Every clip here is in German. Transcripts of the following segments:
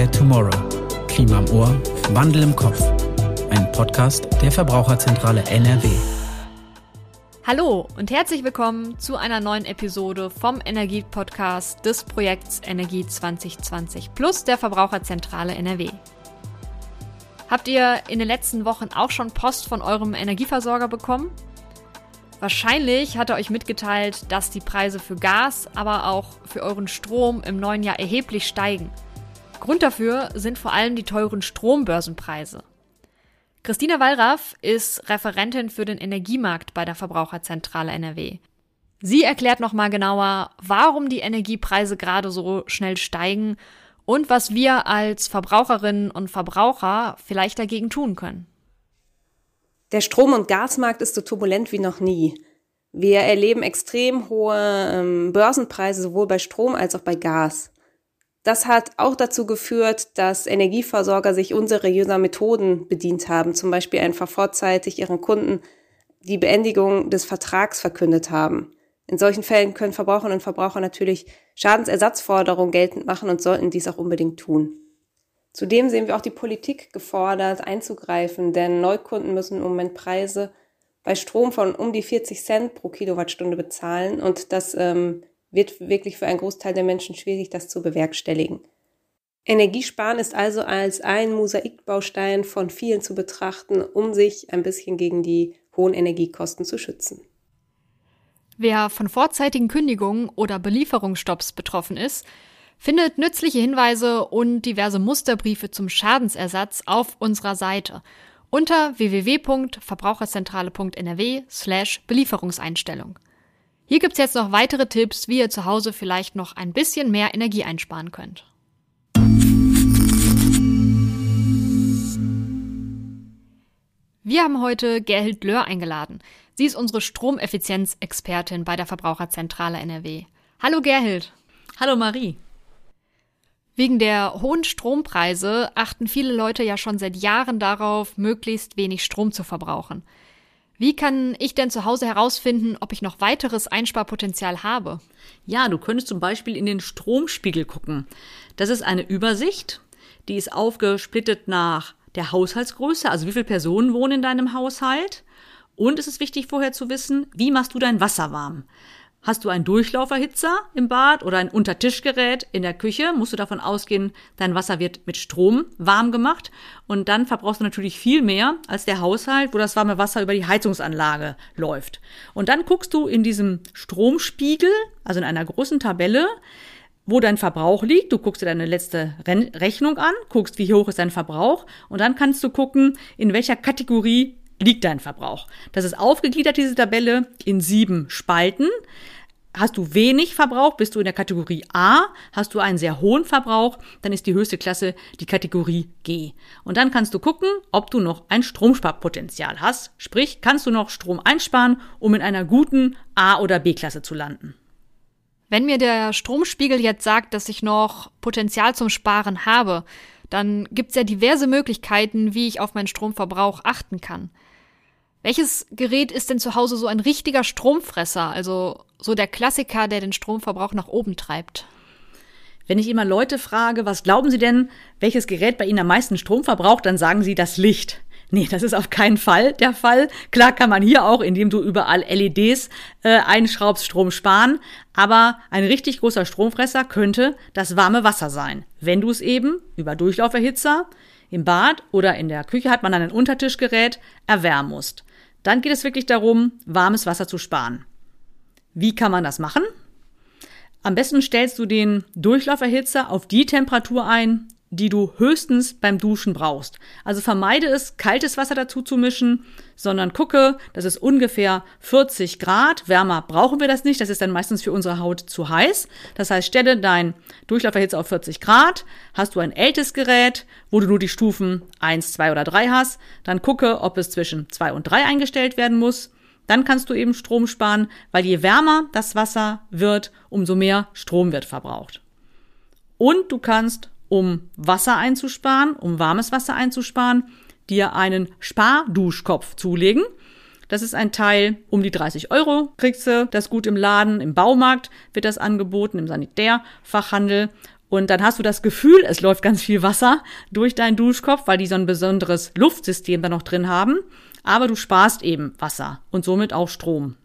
Care Tomorrow. Klima im Ohr, Wandel im Kopf. Ein Podcast der Verbraucherzentrale NRW. Hallo und herzlich willkommen zu einer neuen Episode vom Energie-Podcast des Projekts Energie 2020 plus der Verbraucherzentrale NRW. Habt ihr in den letzten Wochen auch schon Post von eurem Energieversorger bekommen? Wahrscheinlich hat er euch mitgeteilt, dass die Preise für Gas, aber auch für euren Strom im neuen Jahr erheblich steigen. Grund dafür sind vor allem die teuren Strombörsenpreise. Christina Wallraff ist Referentin für den Energiemarkt bei der Verbraucherzentrale NRW. Sie erklärt nochmal genauer, warum die Energiepreise gerade so schnell steigen und was wir als Verbraucherinnen und Verbraucher vielleicht dagegen tun können. Der Strom- und Gasmarkt ist so turbulent wie noch nie. Wir erleben extrem hohe ähm, Börsenpreise sowohl bei Strom als auch bei Gas. Das hat auch dazu geführt, dass Energieversorger sich unseriöser Methoden bedient haben, zum Beispiel einfach vorzeitig ihren Kunden die Beendigung des Vertrags verkündet haben. In solchen Fällen können Verbraucherinnen und Verbraucher natürlich Schadensersatzforderungen geltend machen und sollten dies auch unbedingt tun. Zudem sehen wir auch die Politik gefordert, einzugreifen, denn Neukunden müssen im Moment Preise bei Strom von um die 40 Cent pro Kilowattstunde bezahlen und das ähm, wird wirklich für einen Großteil der Menschen schwierig, das zu bewerkstelligen. Energiesparen ist also als ein Mosaikbaustein von vielen zu betrachten, um sich ein bisschen gegen die hohen Energiekosten zu schützen. Wer von vorzeitigen Kündigungen oder Belieferungsstopps betroffen ist, findet nützliche Hinweise und diverse Musterbriefe zum Schadensersatz auf unserer Seite unter www.verbraucherzentrale.nrw slash Belieferungseinstellung. Hier gibt's jetzt noch weitere Tipps, wie ihr zu Hause vielleicht noch ein bisschen mehr Energie einsparen könnt. Wir haben heute Gerhild Löhr eingeladen. Sie ist unsere Stromeffizienzexpertin bei der Verbraucherzentrale NRW. Hallo Gerhild. Hallo Marie. Wegen der hohen Strompreise achten viele Leute ja schon seit Jahren darauf, möglichst wenig Strom zu verbrauchen. Wie kann ich denn zu Hause herausfinden, ob ich noch weiteres Einsparpotenzial habe? Ja, du könntest zum Beispiel in den Stromspiegel gucken. Das ist eine Übersicht, die ist aufgesplittet nach der Haushaltsgröße, also wie viele Personen wohnen in deinem Haushalt. Und es ist wichtig vorher zu wissen, wie machst du dein Wasser warm? Hast du einen Durchlauferhitzer im Bad oder ein Untertischgerät in der Küche, musst du davon ausgehen, dein Wasser wird mit Strom warm gemacht und dann verbrauchst du natürlich viel mehr als der Haushalt, wo das warme Wasser über die Heizungsanlage läuft. Und dann guckst du in diesem Stromspiegel, also in einer großen Tabelle, wo dein Verbrauch liegt. Du guckst dir deine letzte Rechnung an, guckst, wie hoch ist dein Verbrauch und dann kannst du gucken, in welcher Kategorie liegt dein Verbrauch. Das ist aufgegliedert, diese Tabelle, in sieben Spalten. Hast du wenig Verbrauch, bist du in der Kategorie A. Hast du einen sehr hohen Verbrauch, dann ist die höchste Klasse die Kategorie G. Und dann kannst du gucken, ob du noch ein Stromsparpotenzial hast. Sprich, kannst du noch Strom einsparen, um in einer guten A- oder B-Klasse zu landen. Wenn mir der Stromspiegel jetzt sagt, dass ich noch Potenzial zum Sparen habe, dann gibt's ja diverse Möglichkeiten, wie ich auf meinen Stromverbrauch achten kann. Welches Gerät ist denn zu Hause so ein richtiger Stromfresser, also so der Klassiker, der den Stromverbrauch nach oben treibt? Wenn ich immer Leute frage, was glauben Sie denn, welches Gerät bei Ihnen am meisten Strom verbraucht, dann sagen sie das Licht. Nee, das ist auf keinen Fall der Fall. Klar kann man hier auch, indem du überall LEDs äh, einschraubst, Strom sparen. Aber ein richtig großer Stromfresser könnte das warme Wasser sein. Wenn du es eben über Durchlauferhitzer im Bad oder in der Küche hat man dann ein Untertischgerät erwärmen musst. Dann geht es wirklich darum, warmes Wasser zu sparen. Wie kann man das machen? Am besten stellst du den Durchlauferhitzer auf die Temperatur ein, die du höchstens beim Duschen brauchst. Also vermeide es, kaltes Wasser dazu zu mischen, sondern gucke, das ist ungefähr 40 Grad. Wärmer brauchen wir das nicht, das ist dann meistens für unsere Haut zu heiß. Das heißt, stelle dein Durchlauferhitzer auf 40 Grad. Hast du ein ältes Gerät, wo du nur die Stufen 1, 2 oder 3 hast, dann gucke, ob es zwischen 2 und 3 eingestellt werden muss. Dann kannst du eben Strom sparen, weil je wärmer das Wasser wird, umso mehr Strom wird verbraucht. Und du kannst um Wasser einzusparen, um warmes Wasser einzusparen, dir einen Sparduschkopf zulegen. Das ist ein Teil um die 30 Euro. Kriegst du das gut im Laden, im Baumarkt wird das angeboten, im Sanitärfachhandel. Und dann hast du das Gefühl, es läuft ganz viel Wasser durch deinen Duschkopf, weil die so ein besonderes Luftsystem da noch drin haben. Aber du sparst eben Wasser und somit auch Strom.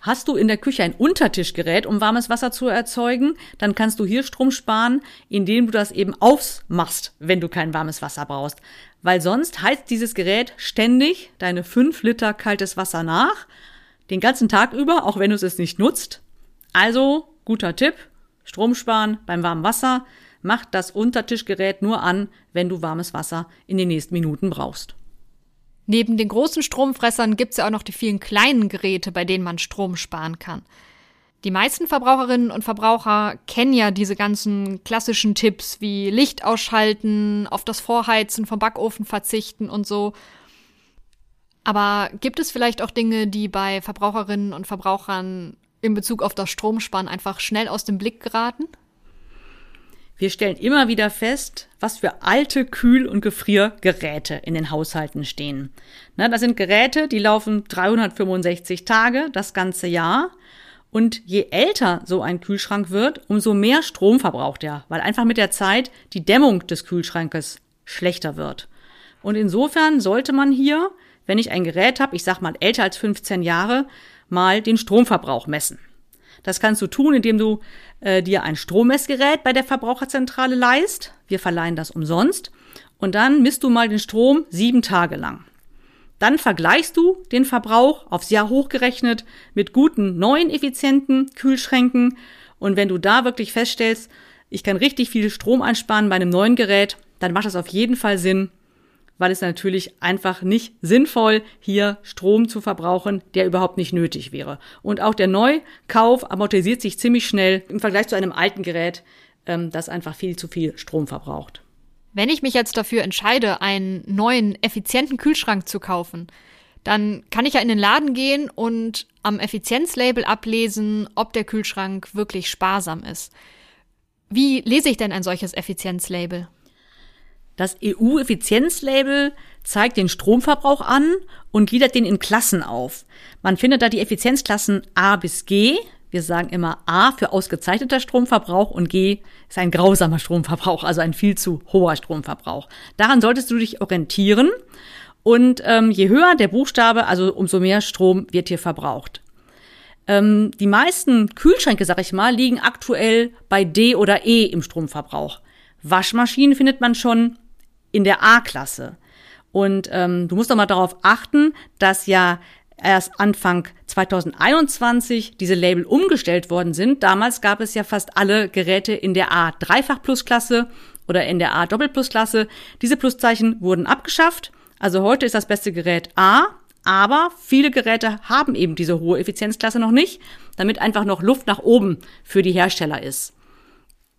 Hast du in der Küche ein Untertischgerät, um warmes Wasser zu erzeugen, dann kannst du hier Strom sparen, indem du das eben aufmachst, wenn du kein warmes Wasser brauchst. Weil sonst heizt dieses Gerät ständig deine fünf Liter kaltes Wasser nach, den ganzen Tag über, auch wenn du es nicht nutzt. Also, guter Tipp, Strom sparen beim warmen Wasser. Mach das Untertischgerät nur an, wenn du warmes Wasser in den nächsten Minuten brauchst. Neben den großen Stromfressern gibt es ja auch noch die vielen kleinen Geräte, bei denen man Strom sparen kann. Die meisten Verbraucherinnen und Verbraucher kennen ja diese ganzen klassischen Tipps wie Licht ausschalten, auf das Vorheizen vom Backofen verzichten und so. Aber gibt es vielleicht auch Dinge, die bei Verbraucherinnen und Verbrauchern in Bezug auf das Stromsparen einfach schnell aus dem Blick geraten? Wir stellen immer wieder fest, was für alte Kühl- und Gefriergeräte in den Haushalten stehen. Na, das sind Geräte, die laufen 365 Tage das ganze Jahr. Und je älter so ein Kühlschrank wird, umso mehr Strom verbraucht er, weil einfach mit der Zeit die Dämmung des Kühlschrankes schlechter wird. Und insofern sollte man hier, wenn ich ein Gerät habe, ich sag mal älter als 15 Jahre, mal den Stromverbrauch messen. Das kannst du tun, indem du äh, dir ein Strommessgerät bei der Verbraucherzentrale leist. Wir verleihen das umsonst. Und dann misst du mal den Strom sieben Tage lang. Dann vergleichst du den Verbrauch aufs Jahr hochgerechnet mit guten neuen effizienten Kühlschränken. Und wenn du da wirklich feststellst, ich kann richtig viel Strom einsparen bei einem neuen Gerät, dann macht das auf jeden Fall Sinn, weil es natürlich einfach nicht sinnvoll, hier Strom zu verbrauchen, der überhaupt nicht nötig wäre. Und auch der Neukauf amortisiert sich ziemlich schnell im Vergleich zu einem alten Gerät, ähm, das einfach viel zu viel Strom verbraucht. Wenn ich mich jetzt dafür entscheide, einen neuen, effizienten Kühlschrank zu kaufen, dann kann ich ja in den Laden gehen und am Effizienzlabel ablesen, ob der Kühlschrank wirklich sparsam ist. Wie lese ich denn ein solches Effizienzlabel? Das EU-Effizienzlabel zeigt den Stromverbrauch an und gliedert den in Klassen auf. Man findet da die Effizienzklassen A bis G. Wir sagen immer A für ausgezeichneter Stromverbrauch und G ist ein grausamer Stromverbrauch, also ein viel zu hoher Stromverbrauch. Daran solltest du dich orientieren. Und ähm, je höher der Buchstabe, also umso mehr Strom wird hier verbraucht. Ähm, die meisten Kühlschränke, sag ich mal, liegen aktuell bei D oder E im Stromverbrauch. Waschmaschinen findet man schon in der A-Klasse. Und ähm, du musst doch mal darauf achten, dass ja erst Anfang 2021 diese Label umgestellt worden sind. Damals gab es ja fast alle Geräte in der A Dreifach Plus Klasse oder in der A Doppel Plus Klasse. Diese Pluszeichen wurden abgeschafft. Also heute ist das beste Gerät A, aber viele Geräte haben eben diese hohe Effizienzklasse noch nicht, damit einfach noch Luft nach oben für die Hersteller ist.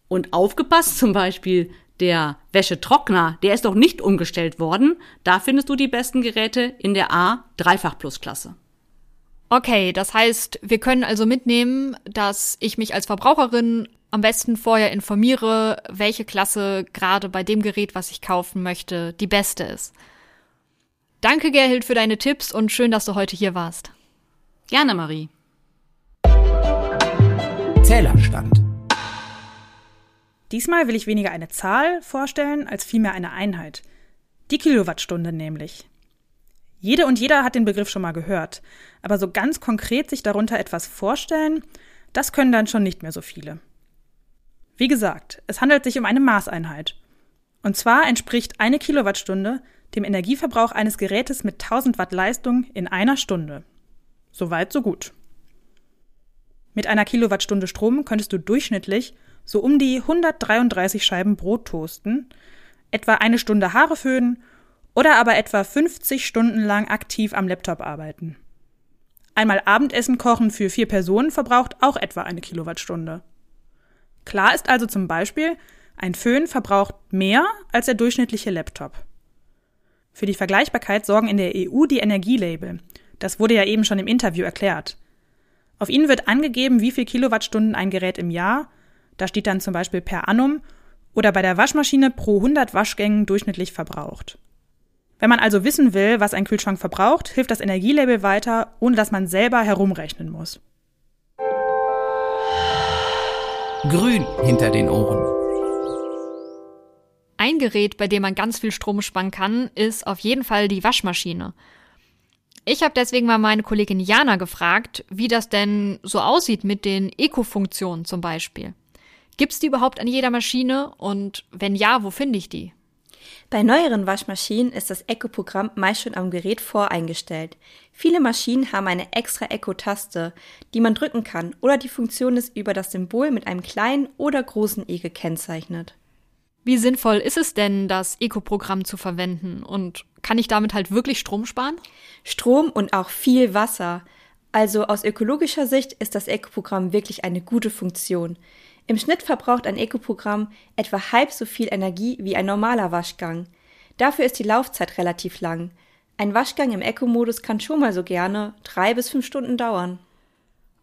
Und aufgepasst, zum Beispiel der Wäschetrockner, der ist noch nicht umgestellt worden. Da findest du die besten Geräte in der A Dreifach Plus Klasse. Okay, das heißt, wir können also mitnehmen, dass ich mich als Verbraucherin am besten vorher informiere, welche Klasse gerade bei dem Gerät, was ich kaufen möchte, die beste ist. Danke, Gerhild, für deine Tipps und schön, dass du heute hier warst. Gerne, Marie. Diesmal will ich weniger eine Zahl vorstellen, als vielmehr eine Einheit. Die Kilowattstunde nämlich. Jede und jeder hat den Begriff schon mal gehört, aber so ganz konkret sich darunter etwas vorstellen, das können dann schon nicht mehr so viele. Wie gesagt, es handelt sich um eine Maßeinheit. Und zwar entspricht eine Kilowattstunde dem Energieverbrauch eines Gerätes mit 1000 Watt Leistung in einer Stunde. Soweit, so gut. Mit einer Kilowattstunde Strom könntest du durchschnittlich so um die 133 Scheiben Brot toasten, etwa eine Stunde Haare föhnen oder aber etwa 50 Stunden lang aktiv am Laptop arbeiten. Einmal Abendessen kochen für vier Personen verbraucht auch etwa eine Kilowattstunde. Klar ist also zum Beispiel, ein Föhn verbraucht mehr als der durchschnittliche Laptop. Für die Vergleichbarkeit sorgen in der EU die Energielabel. Das wurde ja eben schon im Interview erklärt. Auf ihnen wird angegeben, wie viel Kilowattstunden ein Gerät im Jahr da steht dann zum Beispiel per annum oder bei der Waschmaschine pro 100 Waschgängen durchschnittlich verbraucht. Wenn man also wissen will, was ein Kühlschrank verbraucht, hilft das Energielabel weiter, ohne dass man selber herumrechnen muss. Grün hinter den Ohren. ein Gerät, bei dem man ganz viel Strom sparen kann, ist auf jeden Fall die Waschmaschine. Ich habe deswegen mal meine Kollegin Jana gefragt, wie das denn so aussieht mit den Eco-Funktionen zum Beispiel. Gibt es die überhaupt an jeder Maschine und wenn ja, wo finde ich die? Bei neueren Waschmaschinen ist das Eco-Programm meist schon am Gerät voreingestellt. Viele Maschinen haben eine extra Eco-Taste, die man drücken kann, oder die Funktion ist über das Symbol mit einem kleinen oder großen E gekennzeichnet. Wie sinnvoll ist es denn, das Eco-Programm zu verwenden? Und kann ich damit halt wirklich Strom sparen? Strom und auch viel Wasser. Also aus ökologischer Sicht ist das Eco-Programm wirklich eine gute Funktion. Im Schnitt verbraucht ein Eco-Programm etwa halb so viel Energie wie ein normaler Waschgang. Dafür ist die Laufzeit relativ lang. Ein Waschgang im Eco-Modus kann schon mal so gerne drei bis fünf Stunden dauern.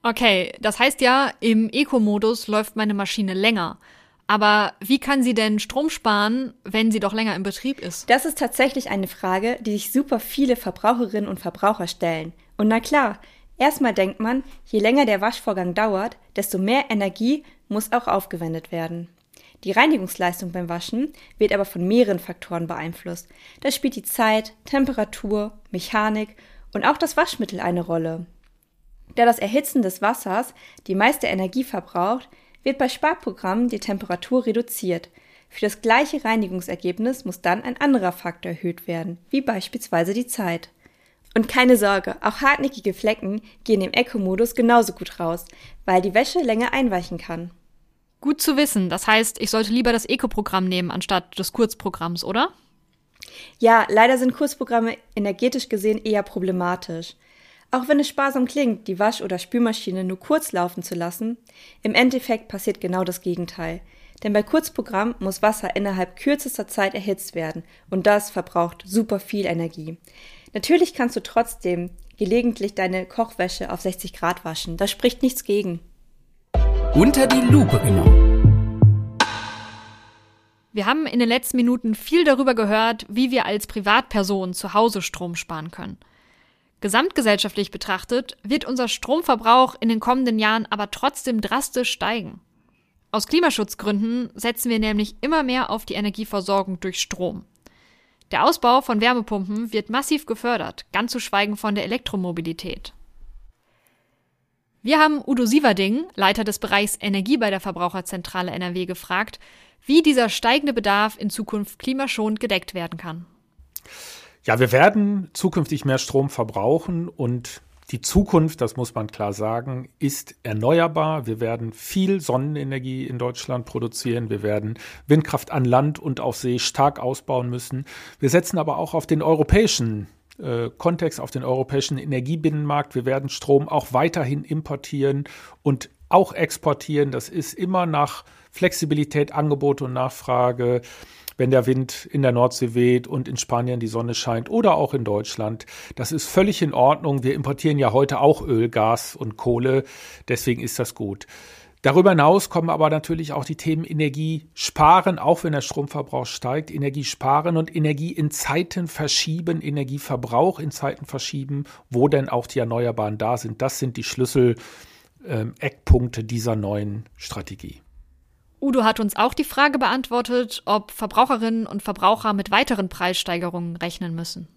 Okay, das heißt ja, im Eco-Modus läuft meine Maschine länger. Aber wie kann sie denn Strom sparen, wenn sie doch länger im Betrieb ist? Das ist tatsächlich eine Frage, die sich super viele Verbraucherinnen und Verbraucher stellen. Und na klar, erstmal denkt man, je länger der Waschvorgang dauert, desto mehr Energie muss auch aufgewendet werden. Die Reinigungsleistung beim Waschen wird aber von mehreren Faktoren beeinflusst. Da spielt die Zeit, Temperatur, Mechanik und auch das Waschmittel eine Rolle. Da das Erhitzen des Wassers die meiste Energie verbraucht, wird bei Sparprogrammen die Temperatur reduziert. Für das gleiche Reinigungsergebnis muss dann ein anderer Faktor erhöht werden, wie beispielsweise die Zeit. Und keine Sorge, auch hartnäckige Flecken gehen im Eco-Modus genauso gut raus, weil die Wäsche länger einweichen kann. Gut zu wissen. Das heißt, ich sollte lieber das Eco-Programm nehmen anstatt des Kurzprogramms, oder? Ja, leider sind Kurzprogramme energetisch gesehen eher problematisch. Auch wenn es sparsam klingt, die Wasch- oder Spülmaschine nur kurz laufen zu lassen, im Endeffekt passiert genau das Gegenteil. Denn bei Kurzprogramm muss Wasser innerhalb kürzester Zeit erhitzt werden und das verbraucht super viel Energie. Natürlich kannst du trotzdem gelegentlich deine Kochwäsche auf 60 Grad waschen. Da spricht nichts gegen. Unter die Lupe genommen. Wir haben in den letzten Minuten viel darüber gehört, wie wir als Privatperson zu Hause Strom sparen können. Gesamtgesellschaftlich betrachtet wird unser Stromverbrauch in den kommenden Jahren aber trotzdem drastisch steigen. Aus Klimaschutzgründen setzen wir nämlich immer mehr auf die Energieversorgung durch Strom. Der Ausbau von Wärmepumpen wird massiv gefördert, ganz zu schweigen von der Elektromobilität. Wir haben Udo Sieverding, Leiter des Bereichs Energie bei der Verbraucherzentrale NRW, gefragt, wie dieser steigende Bedarf in Zukunft klimaschonend gedeckt werden kann. Ja, wir werden zukünftig mehr Strom verbrauchen und die Zukunft, das muss man klar sagen, ist erneuerbar. Wir werden viel Sonnenenergie in Deutschland produzieren. Wir werden Windkraft an Land und auf See stark ausbauen müssen. Wir setzen aber auch auf den europäischen äh, Kontext, auf den europäischen Energiebinnenmarkt. Wir werden Strom auch weiterhin importieren und auch exportieren. Das ist immer nach Flexibilität, Angebot und Nachfrage wenn der Wind in der Nordsee weht und in Spanien die Sonne scheint oder auch in Deutschland. Das ist völlig in Ordnung. Wir importieren ja heute auch Öl, Gas und Kohle. Deswegen ist das gut. Darüber hinaus kommen aber natürlich auch die Themen Energie sparen, auch wenn der Stromverbrauch steigt, Energie sparen und Energie in Zeiten verschieben, Energieverbrauch in Zeiten verschieben, wo denn auch die Erneuerbaren da sind. Das sind die Schlüssel-Eckpunkte ähm, dieser neuen Strategie. Udo hat uns auch die Frage beantwortet, ob Verbraucherinnen und Verbraucher mit weiteren Preissteigerungen rechnen müssen.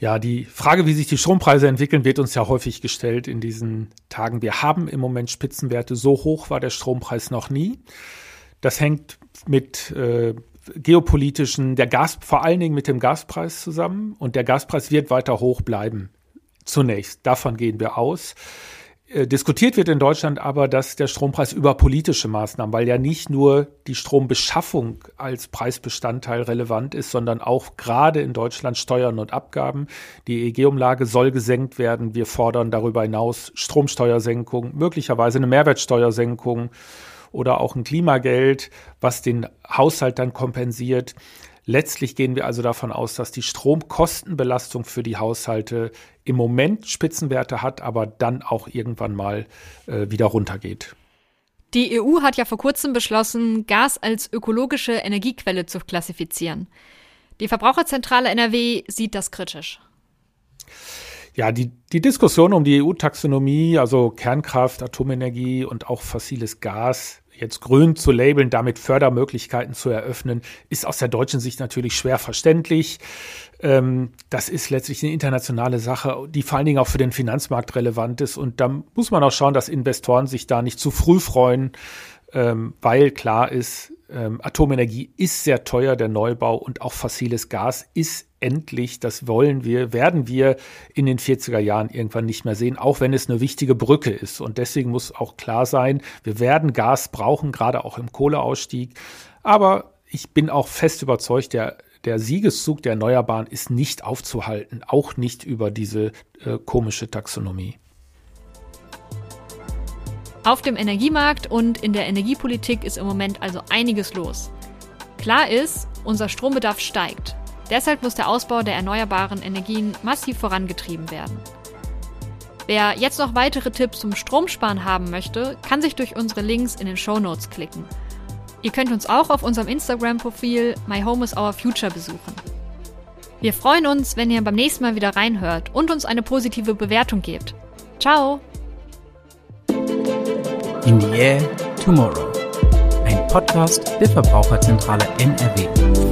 Ja, die Frage, wie sich die Strompreise entwickeln, wird uns ja häufig gestellt in diesen Tagen. Wir haben im Moment Spitzenwerte. So hoch war der Strompreis noch nie. Das hängt mit äh, geopolitischen, der Gas, vor allen Dingen mit dem Gaspreis zusammen. Und der Gaspreis wird weiter hoch bleiben. Zunächst. Davon gehen wir aus. Äh, diskutiert wird in Deutschland aber, dass der Strompreis über politische Maßnahmen, weil ja nicht nur die Strombeschaffung als Preisbestandteil relevant ist, sondern auch gerade in Deutschland Steuern und Abgaben. Die EEG-Umlage soll gesenkt werden. Wir fordern darüber hinaus Stromsteuersenkung, möglicherweise eine Mehrwertsteuersenkung oder auch ein Klimageld, was den Haushalt dann kompensiert. Letztlich gehen wir also davon aus, dass die Stromkostenbelastung für die Haushalte im Moment Spitzenwerte hat, aber dann auch irgendwann mal äh, wieder runtergeht. Die EU hat ja vor kurzem beschlossen, Gas als ökologische Energiequelle zu klassifizieren. Die Verbraucherzentrale NRW sieht das kritisch. Ja, die, die Diskussion um die EU-Taxonomie, also Kernkraft, Atomenergie und auch fossiles Gas, jetzt grün zu labeln, damit Fördermöglichkeiten zu eröffnen, ist aus der deutschen Sicht natürlich schwer verständlich. Ähm, das ist letztlich eine internationale Sache, die vor allen Dingen auch für den Finanzmarkt relevant ist. Und da muss man auch schauen, dass Investoren sich da nicht zu früh freuen, ähm, weil klar ist, ähm, Atomenergie ist sehr teuer, der Neubau und auch fossiles Gas ist endlich, das wollen wir, werden wir in den 40er Jahren irgendwann nicht mehr sehen, auch wenn es eine wichtige Brücke ist. Und deswegen muss auch klar sein, wir werden Gas brauchen, gerade auch im Kohleausstieg. Aber ich bin auch fest überzeugt, der, der Siegeszug der Erneuerbaren ist nicht aufzuhalten, auch nicht über diese äh, komische Taxonomie. Auf dem Energiemarkt und in der Energiepolitik ist im Moment also einiges los. Klar ist, unser Strombedarf steigt. Deshalb muss der Ausbau der erneuerbaren Energien massiv vorangetrieben werden. Wer jetzt noch weitere Tipps zum Stromsparen haben möchte, kann sich durch unsere Links in den Show Notes klicken. Ihr könnt uns auch auf unserem Instagram-Profil My Home is Our Future besuchen. Wir freuen uns, wenn ihr beim nächsten Mal wieder reinhört und uns eine positive Bewertung gebt. Ciao! In the Air Tomorrow. Ein Podcast der Verbraucherzentrale NRW.